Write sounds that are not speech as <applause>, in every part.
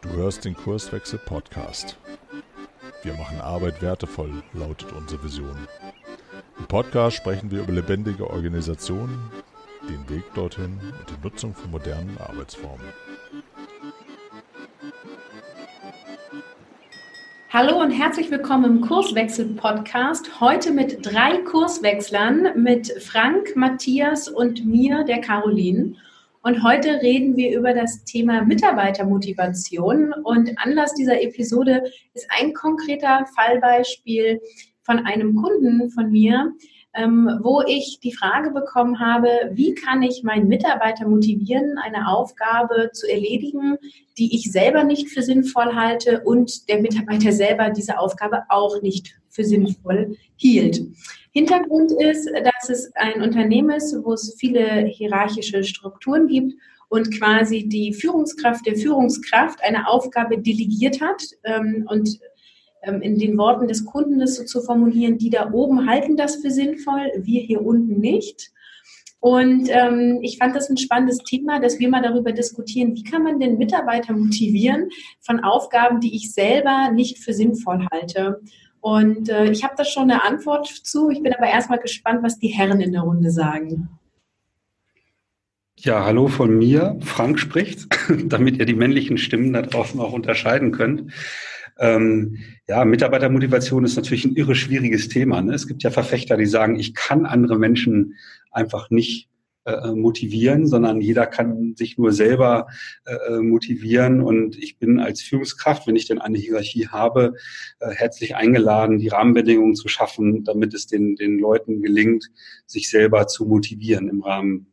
Du hörst den Kurswechsel Podcast. Wir machen Arbeit wertevoll, lautet unsere Vision. Im Podcast sprechen wir über lebendige Organisationen, den Weg dorthin und die Nutzung von modernen Arbeitsformen. Hallo und herzlich willkommen im Kurswechsel-Podcast. Heute mit drei Kurswechslern, mit Frank, Matthias und mir, der Caroline. Und heute reden wir über das Thema Mitarbeitermotivation. Und Anlass dieser Episode ist ein konkreter Fallbeispiel von einem Kunden von mir, ähm, wo ich die Frage bekommen habe, wie kann ich meinen Mitarbeiter motivieren, eine Aufgabe zu erledigen, die ich selber nicht für sinnvoll halte und der Mitarbeiter selber diese Aufgabe auch nicht für sinnvoll hielt. Hintergrund ist, dass es ein Unternehmen ist, wo es viele hierarchische Strukturen gibt und quasi die Führungskraft der Führungskraft eine Aufgabe delegiert hat ähm, und ähm, in den Worten des Kunden das so zu formulieren, die da oben halten das für sinnvoll, wir hier unten nicht. Und ähm, ich fand das ein spannendes Thema, dass wir mal darüber diskutieren, wie kann man den Mitarbeiter motivieren von Aufgaben, die ich selber nicht für sinnvoll halte. Und äh, ich habe da schon eine Antwort zu. Ich bin aber erstmal gespannt, was die Herren in der Runde sagen. Ja, hallo von mir. Frank spricht, <laughs> damit ihr die männlichen Stimmen da draußen auch unterscheiden könnt. Ähm, ja, Mitarbeitermotivation ist natürlich ein irre schwieriges Thema. Ne? Es gibt ja Verfechter, die sagen, ich kann andere Menschen einfach nicht äh, motivieren, sondern jeder kann sich nur selber äh, motivieren. Und ich bin als Führungskraft, wenn ich denn eine Hierarchie habe, äh, herzlich eingeladen, die Rahmenbedingungen zu schaffen, damit es den, den Leuten gelingt, sich selber zu motivieren im Rahmen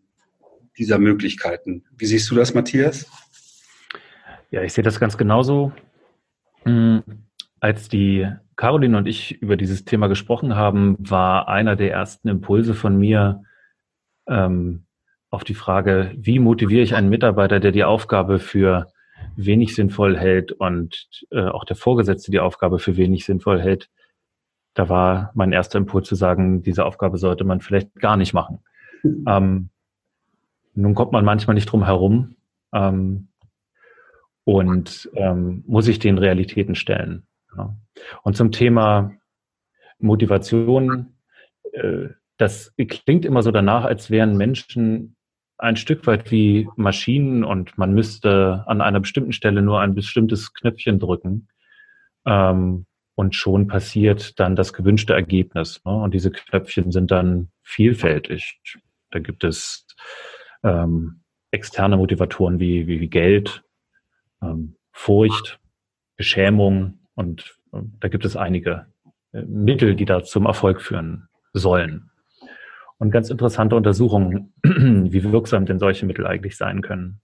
dieser Möglichkeiten. Wie siehst du das, Matthias? Ja, ich sehe das ganz genauso. Hm, als die Caroline und ich über dieses Thema gesprochen haben, war einer der ersten Impulse von mir ähm, auf die Frage, wie motiviere ich einen Mitarbeiter, der die Aufgabe für wenig sinnvoll hält und äh, auch der Vorgesetzte die Aufgabe für wenig sinnvoll hält. Da war mein erster Impuls zu sagen, diese Aufgabe sollte man vielleicht gar nicht machen. Ähm, nun kommt man manchmal nicht drum herum. Ähm, und ähm, muss ich den Realitäten stellen. Ja. Und zum Thema Motivation, äh, das klingt immer so danach, als wären Menschen ein Stück weit wie Maschinen und man müsste an einer bestimmten Stelle nur ein bestimmtes Knöpfchen drücken ähm, und schon passiert dann das gewünschte Ergebnis. Ne? Und diese Knöpfchen sind dann vielfältig. Da gibt es ähm, externe Motivatoren wie, wie, wie Geld, ähm, Furcht, Beschämung und äh, da gibt es einige äh, Mittel, die da zum Erfolg führen sollen. Und ganz interessante Untersuchungen, <clears throat> wie wirksam denn solche Mittel eigentlich sein können.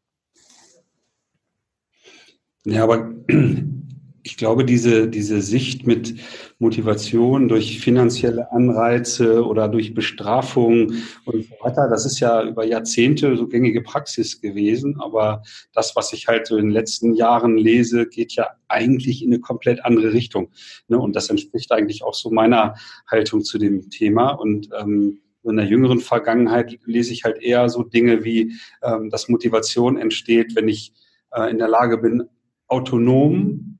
Ja, aber <clears throat> ich glaube, diese, diese Sicht mit Motivation durch finanzielle Anreize oder durch Bestrafung und so weiter, das ist ja über Jahrzehnte so gängige Praxis gewesen. Aber das, was ich halt so in den letzten Jahren lese, geht ja eigentlich in eine komplett andere Richtung. Ne? Und das entspricht eigentlich auch so meiner Haltung zu dem Thema. Und ähm, in der jüngeren Vergangenheit lese ich halt eher so Dinge wie, ähm, dass Motivation entsteht, wenn ich äh, in der Lage bin, autonom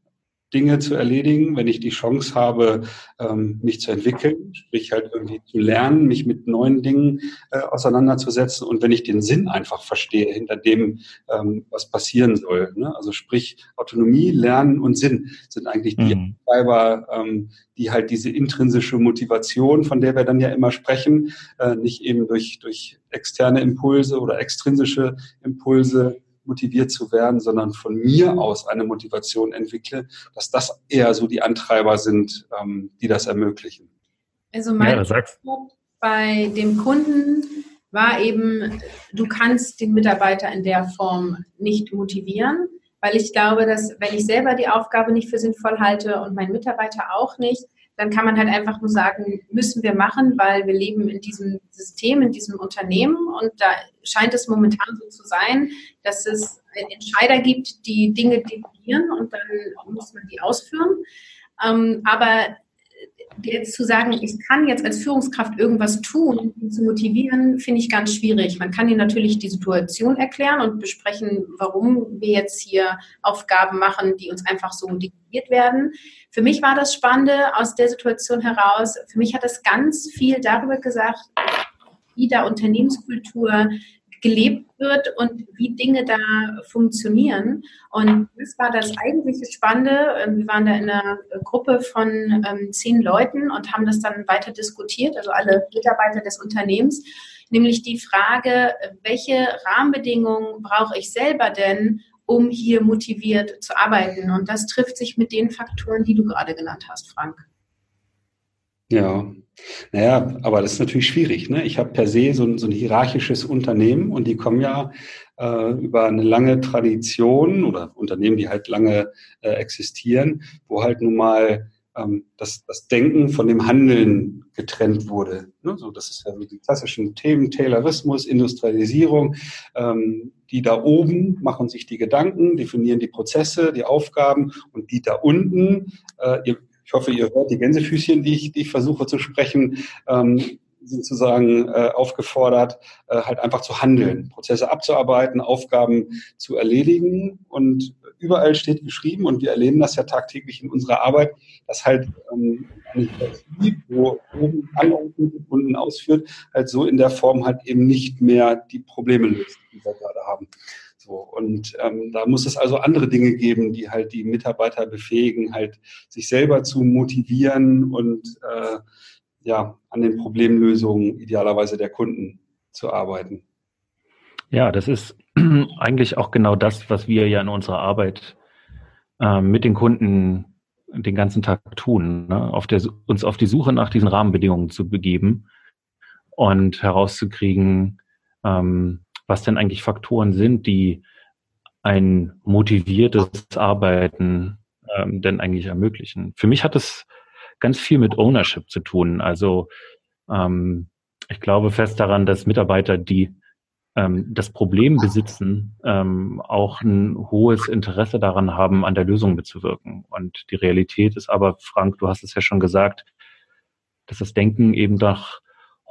Dinge zu erledigen, wenn ich die Chance habe, ähm, mich zu entwickeln, sprich halt irgendwie zu lernen, mich mit neuen Dingen äh, auseinanderzusetzen und wenn ich den Sinn einfach verstehe hinter dem, ähm, was passieren soll. Ne? Also sprich Autonomie, Lernen und Sinn sind eigentlich die mhm. Treiber, ähm, die halt diese intrinsische Motivation, von der wir dann ja immer sprechen, äh, nicht eben durch, durch externe Impulse oder extrinsische Impulse motiviert zu werden, sondern von mir aus eine Motivation entwickle, dass das eher so die Antreiber sind, ähm, die das ermöglichen. Also mein ja, bei dem Kunden war eben, du kannst den Mitarbeiter in der Form nicht motivieren, weil ich glaube, dass wenn ich selber die Aufgabe nicht für sinnvoll halte und mein Mitarbeiter auch nicht, dann kann man halt einfach nur sagen, müssen wir machen, weil wir leben in diesem System, in diesem Unternehmen und da scheint es momentan so zu sein, dass es Entscheider gibt, die Dinge definieren und dann muss man die ausführen. Ähm, aber jetzt zu sagen, ich kann jetzt als Führungskraft irgendwas tun, ihn zu motivieren, finde ich ganz schwierig. Man kann ihnen natürlich die Situation erklären und besprechen, warum wir jetzt hier Aufgaben machen, die uns einfach so diktiert werden. Für mich war das Spannende aus der Situation heraus. Für mich hat es ganz viel darüber gesagt, wie da Unternehmenskultur gelebt wird und wie Dinge da funktionieren. Und das war das eigentliche Spannende. Ähm, wir waren da in einer Gruppe von ähm, zehn Leuten und haben das dann weiter diskutiert, also alle Mitarbeiter des Unternehmens, nämlich die Frage, welche Rahmenbedingungen brauche ich selber denn, um hier motiviert zu arbeiten? Und das trifft sich mit den Faktoren, die du gerade genannt hast, Frank. Ja, naja, aber das ist natürlich schwierig. Ne? Ich habe per se so ein, so ein hierarchisches Unternehmen und die kommen ja äh, über eine lange Tradition oder Unternehmen, die halt lange äh, existieren, wo halt nun mal ähm, das, das Denken von dem Handeln getrennt wurde. Ne? So, das ist ja so die klassischen Themen, Taylorismus, Industrialisierung. Ähm, die da oben machen sich die Gedanken, definieren die Prozesse, die Aufgaben und die da unten, äh, ihr ich hoffe, ihr hört die Gänsefüßchen, die ich, die ich versuche zu sprechen, ähm, sozusagen äh, aufgefordert, äh, halt einfach zu handeln, Prozesse abzuarbeiten, Aufgaben zu erledigen. Und überall steht geschrieben, und wir erleben das ja tagtäglich in unserer Arbeit, dass halt ähm, eine Hierarchie, wo oben anordnet und unten ausführt, halt so in der Form halt eben nicht mehr die Probleme löst, haben. So, und ähm, da muss es also andere Dinge geben, die halt die Mitarbeiter befähigen, halt sich selber zu motivieren und äh, ja, an den Problemlösungen idealerweise der Kunden zu arbeiten. Ja, das ist <clears throat> eigentlich auch genau das, was wir ja in unserer Arbeit äh, mit den Kunden den ganzen Tag tun, ne? auf der, uns auf die Suche nach diesen Rahmenbedingungen zu begeben und herauszukriegen, ähm, was denn eigentlich Faktoren sind, die ein motiviertes Arbeiten ähm, denn eigentlich ermöglichen. Für mich hat es ganz viel mit Ownership zu tun. Also ähm, ich glaube fest daran, dass Mitarbeiter, die ähm, das Problem besitzen, ähm, auch ein hohes Interesse daran haben, an der Lösung mitzuwirken. Und die Realität ist aber, Frank, du hast es ja schon gesagt, dass das Denken eben doch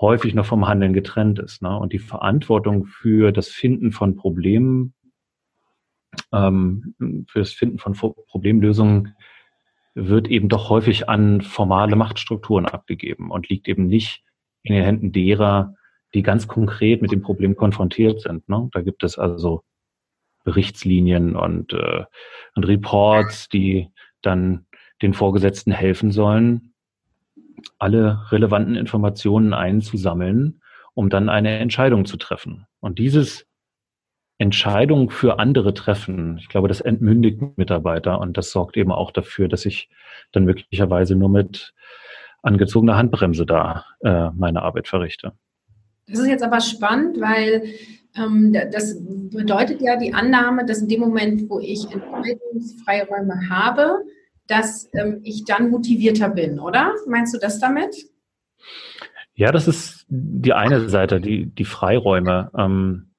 häufig noch vom Handeln getrennt ist. Ne? Und die Verantwortung für das Finden von Problemen, ähm, für das Finden von Problemlösungen wird eben doch häufig an formale Machtstrukturen abgegeben und liegt eben nicht in den Händen derer, die ganz konkret mit dem Problem konfrontiert sind. Ne? Da gibt es also Berichtslinien und, äh, und Reports, die dann den Vorgesetzten helfen sollen, alle relevanten Informationen einzusammeln, um dann eine Entscheidung zu treffen. Und dieses Entscheidung für andere treffen, ich glaube, das entmündigt Mitarbeiter und das sorgt eben auch dafür, dass ich dann möglicherweise nur mit angezogener Handbremse da äh, meine Arbeit verrichte. Das ist jetzt aber spannend, weil ähm, das bedeutet ja die Annahme, dass in dem Moment, wo ich Entscheidungsfreiräume habe, dass ähm, ich dann motivierter bin, oder? Meinst du das damit? Ja, das ist die eine Seite, die, die Freiräume. Ähm,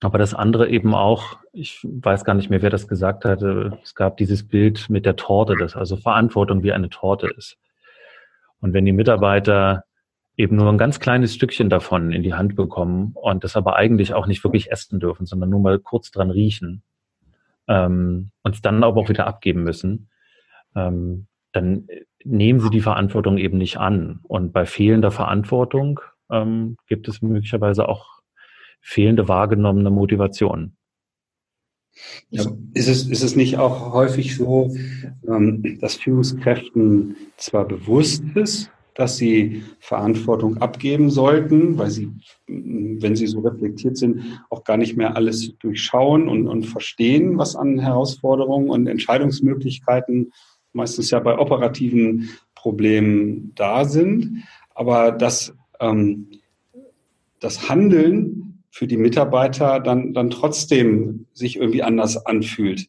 aber das andere eben auch, ich weiß gar nicht mehr, wer das gesagt hatte, es gab dieses Bild mit der Torte, das also Verantwortung wie eine Torte ist. Und wenn die Mitarbeiter eben nur ein ganz kleines Stückchen davon in die Hand bekommen und das aber eigentlich auch nicht wirklich essen dürfen, sondern nur mal kurz dran riechen ähm, und es dann aber auch wieder abgeben müssen, ähm, dann nehmen sie die Verantwortung eben nicht an. Und bei fehlender Verantwortung ähm, gibt es möglicherweise auch fehlende wahrgenommene Motivation. Ja, ist, es, ist es nicht auch häufig so, ähm, dass Führungskräften zwar bewusst ist, dass sie Verantwortung abgeben sollten, weil sie, wenn sie so reflektiert sind, auch gar nicht mehr alles durchschauen und, und verstehen, was an Herausforderungen und Entscheidungsmöglichkeiten meistens ja bei operativen Problemen da sind, aber dass ähm, das Handeln für die Mitarbeiter dann, dann trotzdem sich irgendwie anders anfühlt.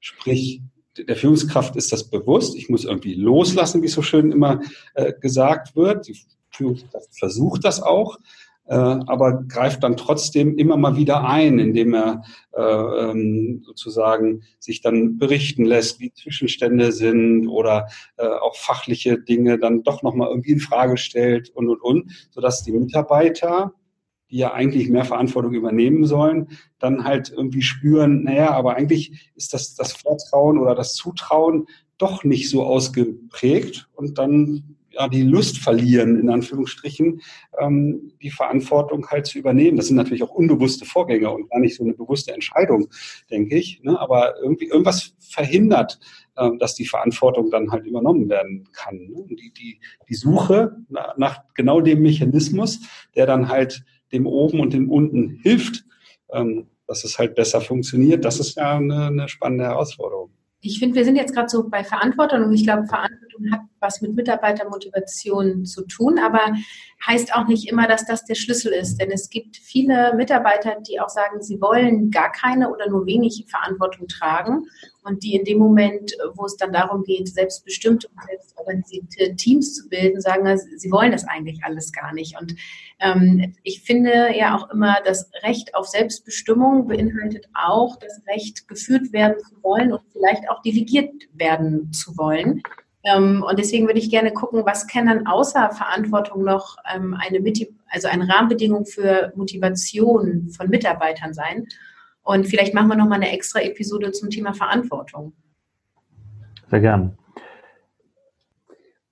Sprich, der Führungskraft ist das bewusst. Ich muss irgendwie loslassen, wie so schön immer äh, gesagt wird. Die Führungskraft versucht das auch. Äh, aber greift dann trotzdem immer mal wieder ein, indem er äh, ähm, sozusagen sich dann berichten lässt, wie Zwischenstände sind oder äh, auch fachliche Dinge dann doch nochmal irgendwie in Frage stellt und und und, sodass die Mitarbeiter die ja eigentlich mehr Verantwortung übernehmen sollen, dann halt irgendwie spüren, naja, aber eigentlich ist das, das Vertrauen oder das Zutrauen doch nicht so ausgeprägt und dann ja, die Lust verlieren, in Anführungsstrichen, ähm, die Verantwortung halt zu übernehmen. Das sind natürlich auch unbewusste Vorgänge und gar nicht so eine bewusste Entscheidung, denke ich. Ne? Aber irgendwie irgendwas verhindert, ähm, dass die Verantwortung dann halt übernommen werden kann. Ne? Die, die, die Suche nach genau dem Mechanismus, der dann halt dem oben und dem unten hilft, ähm, dass es halt besser funktioniert, das ist ja eine, eine spannende Herausforderung. Ich finde, wir sind jetzt gerade so bei Verantwortung und ich glaube, Verantwortung hat was mit Mitarbeitermotivation zu tun, aber heißt auch nicht immer, dass das der Schlüssel ist. Denn es gibt viele Mitarbeiter, die auch sagen, sie wollen gar keine oder nur wenig Verantwortung tragen und die in dem Moment, wo es dann darum geht, selbstbestimmte und selbstorganisierte Teams zu bilden, sagen, sie wollen das eigentlich alles gar nicht. Und ähm, ich finde ja auch immer, das Recht auf Selbstbestimmung beinhaltet auch das Recht, geführt werden zu wollen und vielleicht auch delegiert werden zu wollen. Ähm, und deswegen würde ich gerne gucken, was kann dann außer Verantwortung noch ähm, eine, also eine Rahmenbedingung für Motivation von Mitarbeitern sein. Und vielleicht machen wir nochmal eine extra Episode zum Thema Verantwortung. Sehr gern.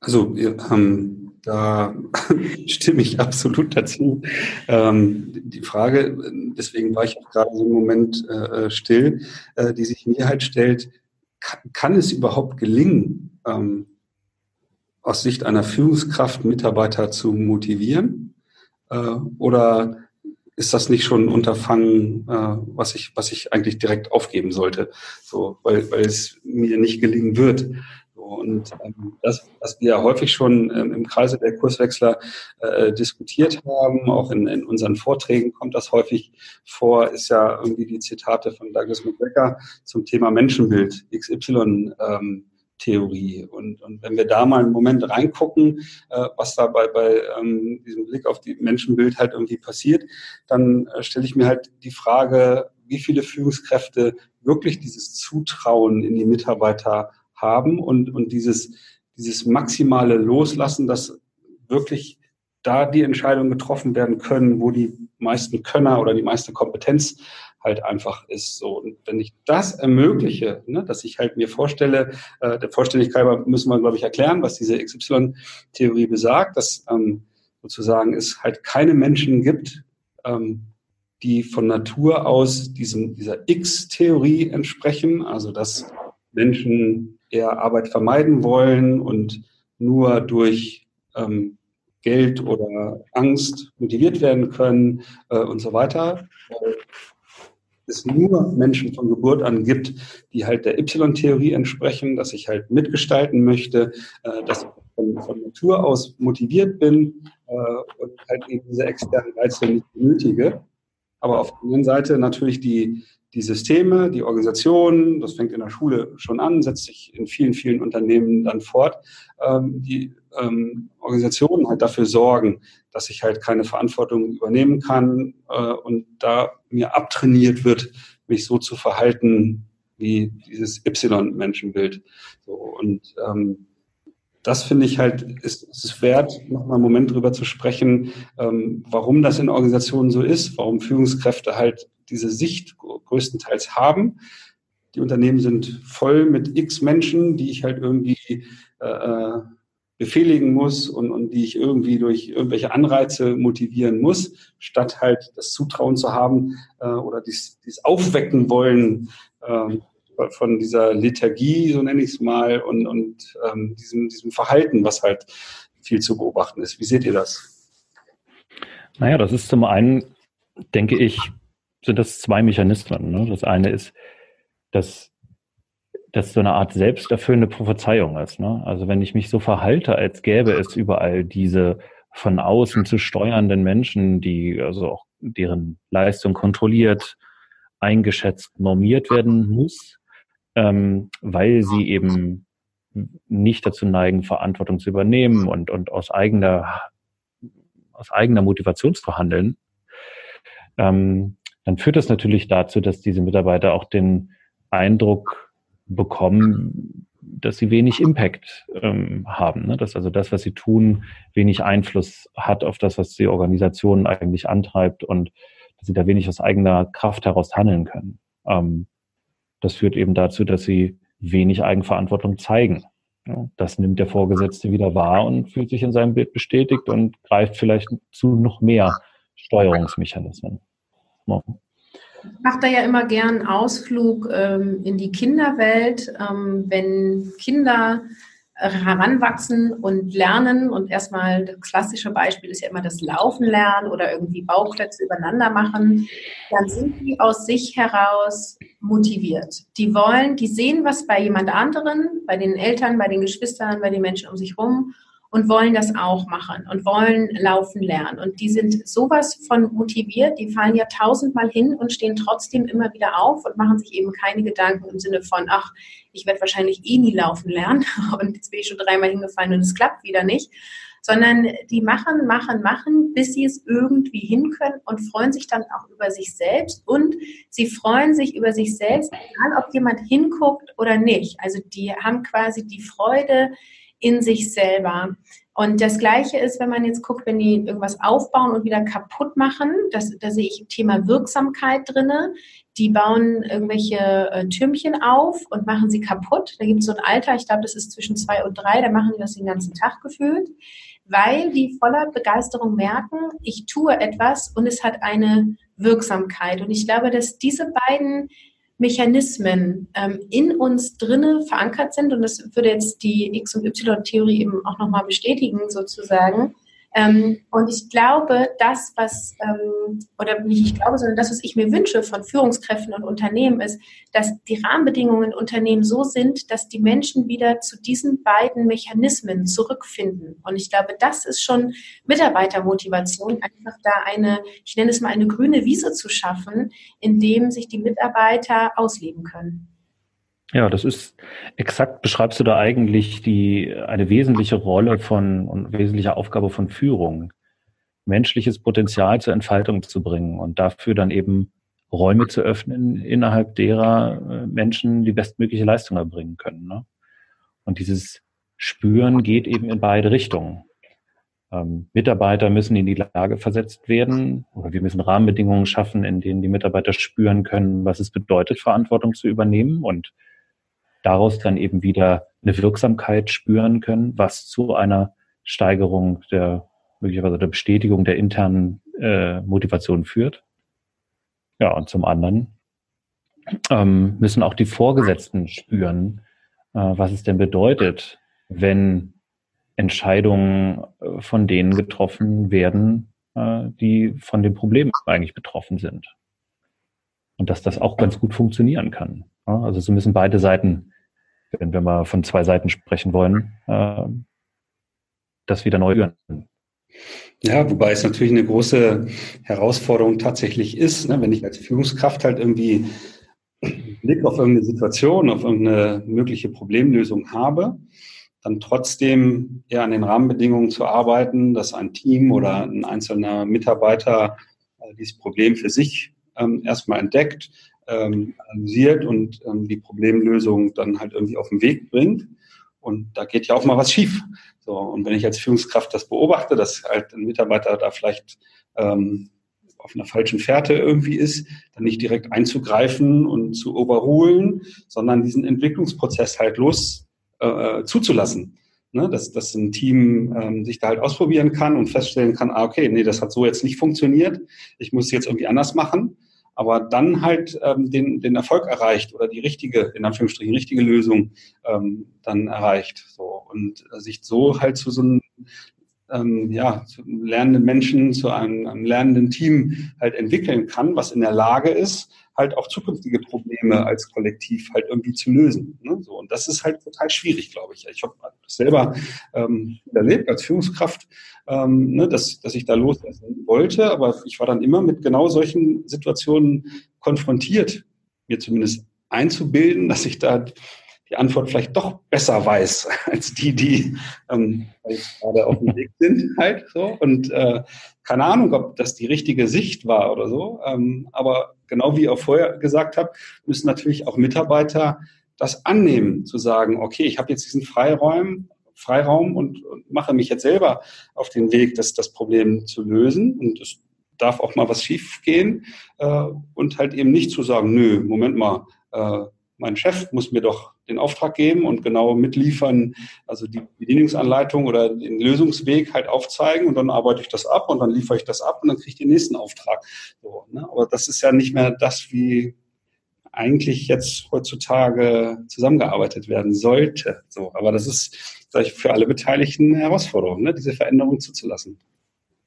Also ähm, da <laughs> stimme ich absolut dazu. Ähm, die Frage, deswegen war ich auch gerade so einen Moment äh, still, äh, die sich mir halt stellt, kann, kann es überhaupt gelingen, ähm, aus Sicht einer Führungskraft Mitarbeiter zu motivieren? Äh, oder ist das nicht schon ein Unterfangen, äh, was ich, was ich eigentlich direkt aufgeben sollte, so, weil, weil es mir nicht gelingen wird. Und ähm, das, was wir häufig schon ähm, im Kreise der Kurswechsler äh, diskutiert haben, auch in, in unseren Vorträgen kommt das häufig vor, ist ja irgendwie die Zitate von Douglas McGregor zum Thema Menschenbild XY ähm, Theorie. Und, und wenn wir da mal einen Moment reingucken, äh, was da bei, bei ähm, diesem Blick auf die Menschenbild halt irgendwie passiert, dann äh, stelle ich mir halt die Frage, wie viele Führungskräfte wirklich dieses Zutrauen in die Mitarbeiter haben und, und dieses, dieses maximale Loslassen, dass wirklich da die Entscheidungen getroffen werden können, wo die meisten Könner oder die meiste Kompetenz halt einfach ist. So und wenn ich das ermögliche, ne, dass ich halt mir vorstelle, äh, der Vollständigkeit müssen wir glaube ich erklären, was diese XY-Theorie besagt, dass ähm, sozusagen es halt keine Menschen gibt, ähm, die von Natur aus diesem dieser X-Theorie entsprechen, also dass Menschen eher Arbeit vermeiden wollen und nur durch ähm, Geld oder Angst motiviert werden können äh, und so weiter es nur Menschen von Geburt an gibt, die halt der Y-Theorie entsprechen, dass ich halt mitgestalten möchte, äh, dass ich von, von, Natur aus motiviert bin äh, und halt eben diese externen Reize nicht benötige. Aber auf der anderen Seite natürlich die, die Systeme, die Organisationen, das fängt in der Schule schon an, setzt sich in vielen, vielen Unternehmen dann fort, ähm, die ähm, Organisationen halt dafür sorgen, dass ich halt keine Verantwortung übernehmen kann äh, und da mir abtrainiert wird, mich so zu verhalten wie dieses Y-Menschenbild. So, und ähm, das finde ich halt, ist, ist es wert, noch mal einen Moment drüber zu sprechen, ähm, warum das in Organisationen so ist, warum Führungskräfte halt diese Sicht größtenteils haben. Die Unternehmen sind voll mit x Menschen, die ich halt irgendwie äh, äh befehligen muss und, und die ich irgendwie durch irgendwelche Anreize motivieren muss, statt halt das Zutrauen zu haben äh, oder dies, dies aufwecken wollen äh, von dieser Lethargie, so nenne ich es mal, und, und ähm, diesem, diesem Verhalten, was halt viel zu beobachten ist. Wie seht ihr das? Naja, das ist zum einen, denke ich, sind das zwei Mechanismen. Ne? Das eine ist, dass das so eine Art selbsterfüllende Prophezeiung ist. Ne? Also wenn ich mich so verhalte, als gäbe es überall diese von außen zu steuernden Menschen, die also auch deren Leistung kontrolliert, eingeschätzt, normiert werden muss, ähm, weil sie eben nicht dazu neigen, Verantwortung zu übernehmen und, und aus eigener aus eigener Motivation zu handeln, ähm, dann führt das natürlich dazu, dass diese Mitarbeiter auch den Eindruck bekommen, dass sie wenig Impact ähm, haben, ne? dass also das, was sie tun, wenig Einfluss hat auf das, was die Organisation eigentlich antreibt und dass sie da wenig aus eigener Kraft heraus handeln können. Ähm, das führt eben dazu, dass sie wenig Eigenverantwortung zeigen. Das nimmt der Vorgesetzte wieder wahr und fühlt sich in seinem Bild bestätigt und greift vielleicht zu noch mehr Steuerungsmechanismen. Mache da ja immer gern einen Ausflug ähm, in die Kinderwelt. Ähm, wenn Kinder heranwachsen und lernen und erstmal das klassische Beispiel ist ja immer das Laufen lernen oder irgendwie Bauklötze übereinander machen, dann sind die aus sich heraus motiviert. Die wollen, die sehen was bei jemand anderen, bei den Eltern, bei den Geschwistern, bei den Menschen um sich rum und wollen das auch machen und wollen laufen lernen. Und die sind sowas von motiviert, die fallen ja tausendmal hin und stehen trotzdem immer wieder auf und machen sich eben keine Gedanken im Sinne von, ach, ich werde wahrscheinlich eh nie laufen lernen <laughs> und jetzt bin ich schon dreimal hingefallen und es klappt wieder nicht. Sondern die machen, machen, machen, bis sie es irgendwie hin können und freuen sich dann auch über sich selbst. Und sie freuen sich über sich selbst, egal ob jemand hinguckt oder nicht. Also die haben quasi die Freude, in sich selber. Und das Gleiche ist, wenn man jetzt guckt, wenn die irgendwas aufbauen und wieder kaputt machen, das, da sehe ich Thema Wirksamkeit drinne. Die bauen irgendwelche äh, Türmchen auf und machen sie kaputt. Da gibt es so ein Alter, ich glaube, das ist zwischen zwei und drei, da machen die das den ganzen Tag gefühlt, weil die voller Begeisterung merken, ich tue etwas und es hat eine Wirksamkeit. Und ich glaube, dass diese beiden Mechanismen ähm, in uns drinne verankert sind. Und das würde jetzt die X- und Y-Theorie eben auch nochmal bestätigen sozusagen, ähm, und ich glaube, das, was, ähm, oder nicht ich glaube, sondern das, was ich mir wünsche von Führungskräften und Unternehmen, ist, dass die Rahmenbedingungen in Unternehmen so sind, dass die Menschen wieder zu diesen beiden Mechanismen zurückfinden. Und ich glaube, das ist schon Mitarbeitermotivation, einfach da eine, ich nenne es mal eine grüne Wiese zu schaffen, in dem sich die Mitarbeiter ausleben können. Ja, das ist exakt, beschreibst du da eigentlich die, eine wesentliche Rolle von und wesentliche Aufgabe von Führung, menschliches Potenzial zur Entfaltung zu bringen und dafür dann eben Räume zu öffnen, innerhalb derer äh, Menschen die bestmögliche Leistung erbringen können. Ne? Und dieses Spüren geht eben in beide Richtungen. Ähm, Mitarbeiter müssen in die Lage versetzt werden oder wir müssen Rahmenbedingungen schaffen, in denen die Mitarbeiter spüren können, was es bedeutet, Verantwortung zu übernehmen und daraus dann eben wieder eine Wirksamkeit spüren können, was zu einer Steigerung der möglicherweise der Bestätigung der internen äh, Motivation führt. Ja, und zum anderen ähm, müssen auch die Vorgesetzten spüren, äh, was es denn bedeutet, wenn Entscheidungen äh, von denen getroffen werden, äh, die von dem Problem eigentlich betroffen sind. Und dass das auch ganz gut funktionieren kann. Also so müssen beide Seiten wenn wir mal von zwei Seiten sprechen wollen, äh, das wieder neu führen. Ja, wobei es natürlich eine große Herausforderung tatsächlich ist, ne, wenn ich als Führungskraft halt irgendwie Blick auf irgendeine Situation, auf irgendeine mögliche Problemlösung habe, dann trotzdem ja an den Rahmenbedingungen zu arbeiten, dass ein Team oder ein einzelner Mitarbeiter äh, dieses Problem für sich ähm, erstmal entdeckt, ähm, analysiert und ähm, die Problemlösung dann halt irgendwie auf den Weg bringt. Und da geht ja auch mal was schief. So, und wenn ich als Führungskraft das beobachte, dass halt ein Mitarbeiter da vielleicht ähm, auf einer falschen Fährte irgendwie ist, dann nicht direkt einzugreifen und zu overrulen, sondern diesen Entwicklungsprozess halt los äh, zuzulassen. Ne, dass, dass ein Team ähm, sich da halt ausprobieren kann und feststellen kann, ah, okay, nee, das hat so jetzt nicht funktioniert, ich muss es jetzt irgendwie anders machen aber dann halt ähm, den, den Erfolg erreicht oder die richtige, in Anführungsstrichen, richtige Lösung ähm, dann erreicht. So. Und sich so halt zu so einem ähm, ja, zu lernenden Menschen, zu einem, einem lernenden Team halt entwickeln kann, was in der Lage ist, halt auch zukünftige Probleme als Kollektiv halt irgendwie zu lösen. Ne? So, und das ist halt total schwierig, glaube ich. Ich habe das selber ähm, erlebt als Führungskraft, ähm, ne, dass, dass ich da loslassen wollte, aber ich war dann immer mit genau solchen Situationen konfrontiert, mir zumindest einzubilden, dass ich da die Antwort vielleicht doch besser weiß <laughs> als die, die ähm, gerade auf dem Weg sind <laughs> halt so. Und äh, keine Ahnung, ob das die richtige Sicht war oder so. Ähm, aber genau wie ihr vorher gesagt habt, müssen natürlich auch Mitarbeiter das annehmen, zu sagen, okay, ich habe jetzt diesen Freiraum, Freiraum und, und, mache mich jetzt selber auf den Weg, das, das Problem zu lösen. Und es darf auch mal was schief gehen äh, und halt eben nicht zu sagen, nö, Moment mal, äh, mein Chef muss mir doch den Auftrag geben und genau mitliefern, also die Bedienungsanleitung oder den Lösungsweg halt aufzeigen und dann arbeite ich das ab und dann liefere ich das ab und dann kriege ich den nächsten Auftrag. So, ne? Aber das ist ja nicht mehr das, wie eigentlich jetzt heutzutage zusammengearbeitet werden sollte. So, aber das ist ich, für alle Beteiligten eine Herausforderung, ne? diese Veränderung zuzulassen.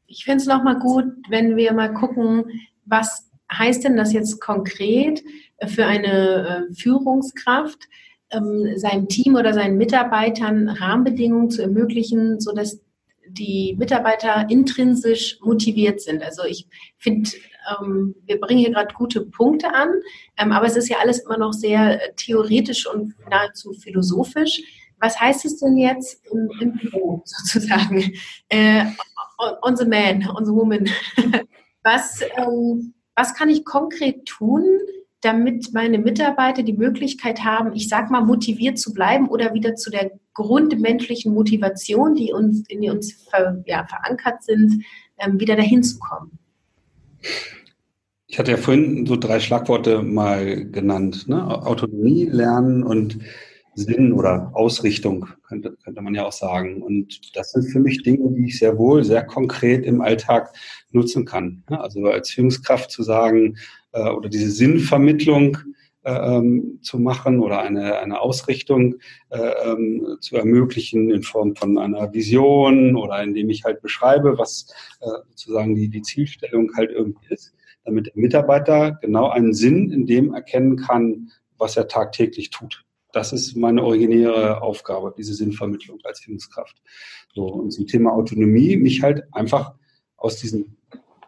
Ich finde es nochmal gut, wenn wir mal gucken, was heißt denn das jetzt konkret für eine äh, Führungskraft, ähm, seinem Team oder seinen Mitarbeitern Rahmenbedingungen zu ermöglichen, sodass die Mitarbeiter intrinsisch motiviert sind. Also ich finde, ähm, wir bringen hier gerade gute Punkte an, ähm, aber es ist ja alles immer noch sehr äh, theoretisch und nahezu philosophisch. Was heißt es denn jetzt im, im Büro <laughs> sozusagen? Äh, on the man, on the woman. <laughs> Was, ähm, was kann ich konkret tun, damit meine Mitarbeiter die Möglichkeit haben, ich sag mal, motiviert zu bleiben oder wieder zu der grundmenschlichen Motivation, die uns, in uns ver, ja, verankert sind, ähm, wieder dahin zu kommen? Ich hatte ja vorhin so drei Schlagworte mal genannt. Ne? Autonomie, Lernen und Sinn oder Ausrichtung, könnte, könnte man ja auch sagen. Und das sind für mich Dinge, die ich sehr wohl, sehr konkret im Alltag nutzen kann. Also als Führungskraft zu sagen, äh, oder diese Sinnvermittlung äh, ähm, zu machen oder eine, eine Ausrichtung äh, ähm, zu ermöglichen in Form von einer Vision oder indem ich halt beschreibe, was äh, sozusagen die, die Zielstellung halt irgendwie ist, damit der Mitarbeiter genau einen Sinn in dem erkennen kann, was er tagtäglich tut. Das ist meine originäre Aufgabe, diese Sinnvermittlung als Führungskraft. So, und zum Thema Autonomie, mich halt einfach aus diesen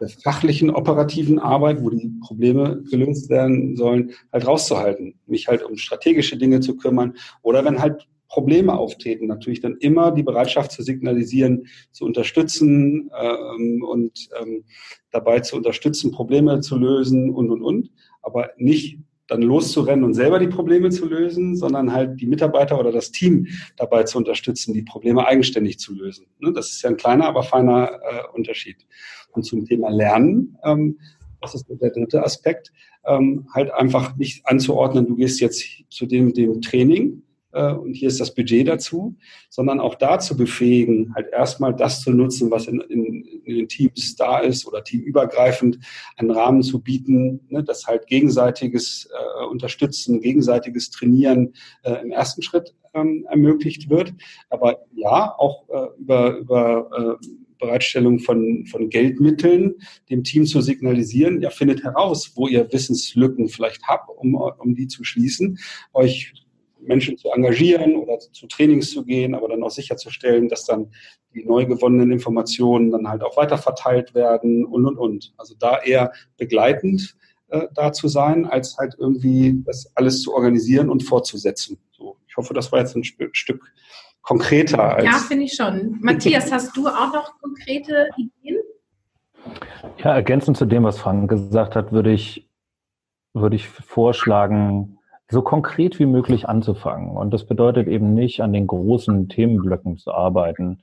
der fachlichen, operativen Arbeit, wo die Probleme gelöst werden sollen, halt rauszuhalten. Mich halt um strategische Dinge zu kümmern oder wenn halt Probleme auftreten, natürlich dann immer die Bereitschaft zu signalisieren, zu unterstützen ähm, und ähm, dabei zu unterstützen, Probleme zu lösen und, und, und. Aber nicht dann loszurennen und selber die Probleme zu lösen, sondern halt die Mitarbeiter oder das Team dabei zu unterstützen, die Probleme eigenständig zu lösen. Ne, das ist ja ein kleiner, aber feiner äh, Unterschied. Und zum Thema Lernen, ähm, das ist der dritte Aspekt, ähm, halt einfach nicht anzuordnen, du gehst jetzt zu dem, dem Training, äh, und hier ist das Budget dazu, sondern auch dazu befähigen, halt erstmal das zu nutzen, was in, in, in den Teams da ist oder teamübergreifend einen Rahmen zu bieten, ne, dass halt gegenseitiges äh, Unterstützen, gegenseitiges Trainieren äh, im ersten Schritt ähm, ermöglicht wird. Aber ja, auch äh, über, über äh, Bereitstellung von, von Geldmitteln dem Team zu signalisieren, ja, findet heraus, wo ihr Wissenslücken vielleicht habt, um, um die zu schließen, euch Menschen zu engagieren oder zu Trainings zu gehen, aber dann auch sicherzustellen, dass dann die neu gewonnenen Informationen dann halt auch weiter verteilt werden und, und, und. Also da eher begleitend äh, da zu sein, als halt irgendwie das alles zu organisieren und fortzusetzen. So, ich hoffe, das war jetzt ein Stück, Stück konkreter. Als ja, finde ich schon. Matthias, hast du auch noch konkrete Ideen? Ja, ergänzend zu dem, was Frank gesagt hat, würde ich, würde ich vorschlagen, so konkret wie möglich anzufangen. Und das bedeutet eben nicht, an den großen Themenblöcken zu arbeiten,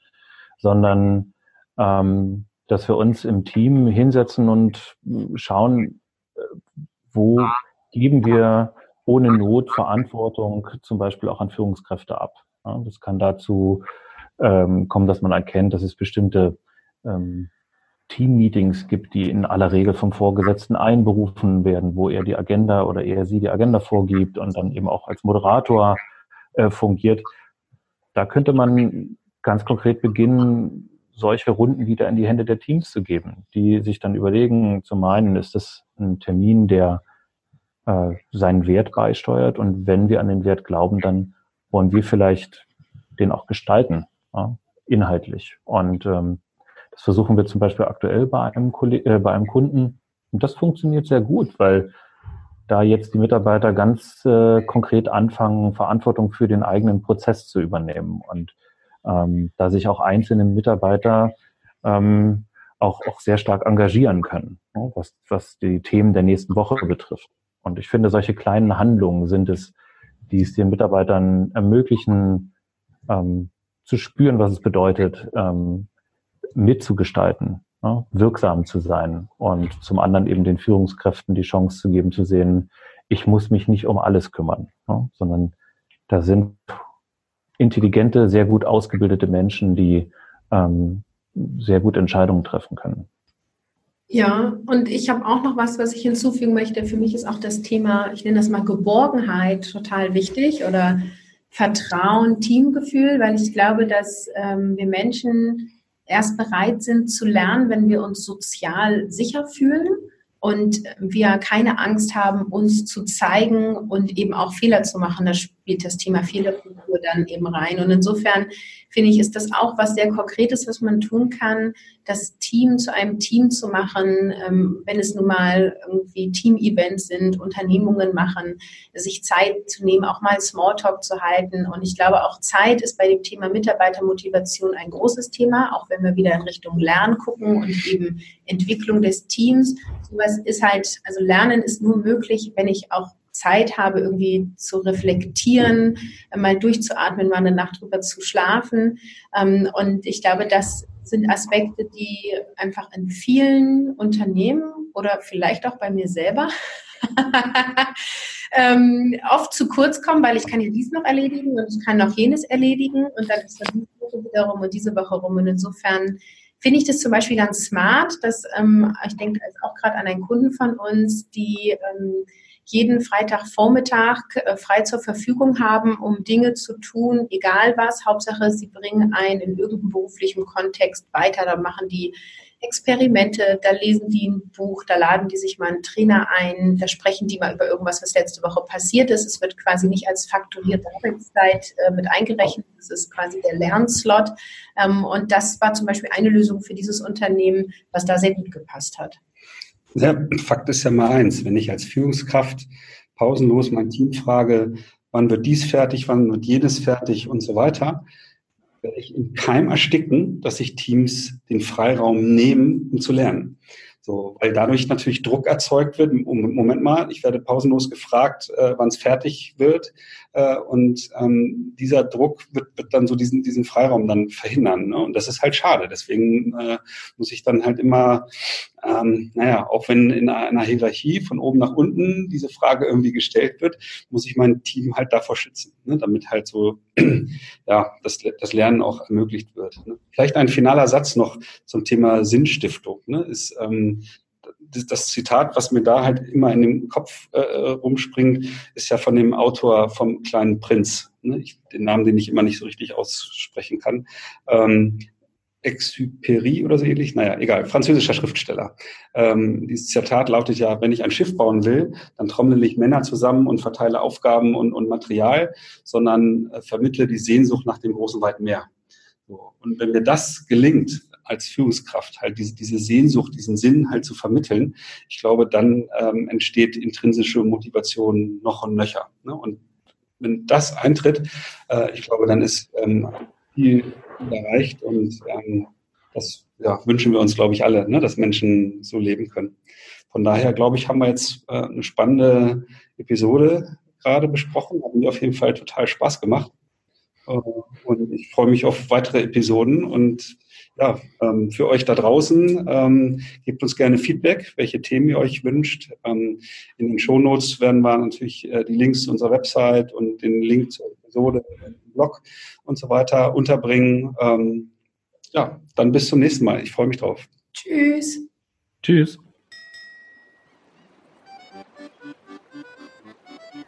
sondern ähm, dass wir uns im Team hinsetzen und schauen, äh, wo geben wir ohne Not Verantwortung zum Beispiel auch an Führungskräfte ab. Ja, das kann dazu ähm, kommen, dass man erkennt, dass es bestimmte ähm, Teammeetings gibt, die in aller Regel vom Vorgesetzten einberufen werden, wo er die Agenda oder er sie die Agenda vorgibt und dann eben auch als Moderator äh, fungiert. Da könnte man ganz konkret beginnen, solche Runden wieder in die Hände der Teams zu geben, die sich dann überlegen, zum einen ist das ein Termin, der äh, seinen Wert beisteuert und wenn wir an den Wert glauben, dann wollen wir vielleicht den auch gestalten, ja, inhaltlich. Und ähm, das versuchen wir zum Beispiel aktuell bei einem, äh, bei einem Kunden. Und das funktioniert sehr gut, weil da jetzt die Mitarbeiter ganz äh, konkret anfangen, Verantwortung für den eigenen Prozess zu übernehmen und ähm, da sich auch einzelne Mitarbeiter ähm, auch, auch sehr stark engagieren können, ne, was, was die Themen der nächsten Woche betrifft. Und ich finde, solche kleinen Handlungen sind es, die es den Mitarbeitern ermöglichen, ähm, zu spüren, was es bedeutet, ähm, mitzugestalten, ne, wirksam zu sein und zum anderen eben den Führungskräften die Chance zu geben, zu sehen, ich muss mich nicht um alles kümmern, ne, sondern da sind intelligente, sehr gut ausgebildete Menschen, die ähm, sehr gut Entscheidungen treffen können. Ja, und ich habe auch noch was, was ich hinzufügen möchte. Für mich ist auch das Thema, ich nenne das mal Geborgenheit total wichtig oder Vertrauen, Teamgefühl, weil ich glaube, dass ähm, wir Menschen erst bereit sind zu lernen, wenn wir uns sozial sicher fühlen und wir keine Angst haben, uns zu zeigen und eben auch Fehler zu machen. Da spielt das Thema Fehlerkultur dann eben rein. Und insofern finde ich, ist das auch was sehr Konkretes, was man tun kann, das Team zu einem Team zu machen, ähm, wenn es nun mal irgendwie Team-Events sind, Unternehmungen machen, sich Zeit zu nehmen, auch mal Smalltalk zu halten. Und ich glaube, auch Zeit ist bei dem Thema Mitarbeitermotivation ein großes Thema, auch wenn wir wieder in Richtung Lernen gucken und eben Entwicklung des Teams. Sowas ist halt, also Lernen ist nur möglich, wenn ich auch Zeit habe, irgendwie zu reflektieren, mal durchzuatmen, mal eine Nacht drüber zu schlafen. Ähm, und ich glaube, das sind Aspekte, die einfach in vielen Unternehmen oder vielleicht auch bei mir selber <laughs> ähm, oft zu kurz kommen, weil ich kann ja dies noch erledigen und ich kann noch jenes erledigen und dann ist das Woche wiederum und diese Woche rum. Und insofern finde ich das zum Beispiel ganz smart, dass ähm, ich denke auch gerade an einen Kunden von uns, die ähm, jeden Freitagvormittag äh, frei zur Verfügung haben, um Dinge zu tun, egal was. Hauptsache, sie bringen einen in irgendeinem beruflichen Kontext weiter. Da machen die Experimente, da lesen die ein Buch, da laden die sich mal einen Trainer ein, da sprechen die mal über irgendwas, was letzte Woche passiert ist. Es wird quasi nicht als fakturierte Arbeitszeit äh, mit eingerechnet. Das ist quasi der Lernslot. Ähm, und das war zum Beispiel eine Lösung für dieses Unternehmen, was da sehr gut gepasst hat. Ja, Fakt ist ja mal eins, wenn ich als Führungskraft pausenlos mein Team frage, wann wird dies fertig, wann wird jedes fertig und so weiter, werde ich im Keim ersticken, dass sich Teams den Freiraum nehmen, um zu lernen. So, weil dadurch natürlich Druck erzeugt wird. Moment mal, ich werde pausenlos gefragt, äh, wann es fertig wird. Äh, und ähm, dieser Druck wird, wird dann so diesen, diesen Freiraum dann verhindern. Ne? Und das ist halt schade. Deswegen äh, muss ich dann halt immer, ähm, naja, auch wenn in einer Hierarchie von oben nach unten diese Frage irgendwie gestellt wird, muss ich mein Team halt davor schützen, ne? damit halt so <clears throat> ja, das, das Lernen auch ermöglicht wird. Ne? Vielleicht ein finaler Satz noch zum Thema Sinnstiftung. Ne? Ist, ähm, das Zitat, was mir da halt immer in den Kopf äh, rumspringt, ist ja von dem Autor vom kleinen Prinz, ne? ich, den Namen, den ich immer nicht so richtig aussprechen kann. Ähm, Exupéry oder so ähnlich, naja, egal, französischer Schriftsteller. Ähm, dieses Zitat lautet ja, wenn ich ein Schiff bauen will, dann trommle ich Männer zusammen und verteile Aufgaben und, und Material, sondern äh, vermittle die Sehnsucht nach dem großen weiten Meer. So. Und wenn mir das gelingt, als Führungskraft halt diese, diese Sehnsucht, diesen Sinn halt zu vermitteln, ich glaube, dann ähm, entsteht intrinsische Motivation noch und nöcher. Ne? Und wenn das eintritt, äh, ich glaube, dann ist ähm, viel erreicht und ähm, das ja, wünschen wir uns, glaube ich, alle, ne? dass Menschen so leben können. Von daher, glaube ich, haben wir jetzt äh, eine spannende Episode gerade besprochen. Hat mir auf jeden Fall total Spaß gemacht. Äh, und ich freue mich auf weitere Episoden und ja, ähm, für euch da draußen, ähm, gebt uns gerne Feedback, welche Themen ihr euch wünscht. Ähm, in den Shownotes werden wir natürlich äh, die Links zu unserer Website und den Link zur Episode, Blog und so weiter unterbringen. Ähm, ja, dann bis zum nächsten Mal. Ich freue mich drauf. Tschüss. Tschüss.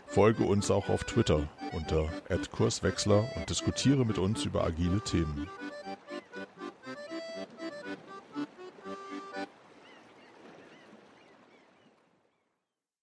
Folge uns auch auf Twitter unter @kurswechsler und diskutiere mit uns über agile Themen.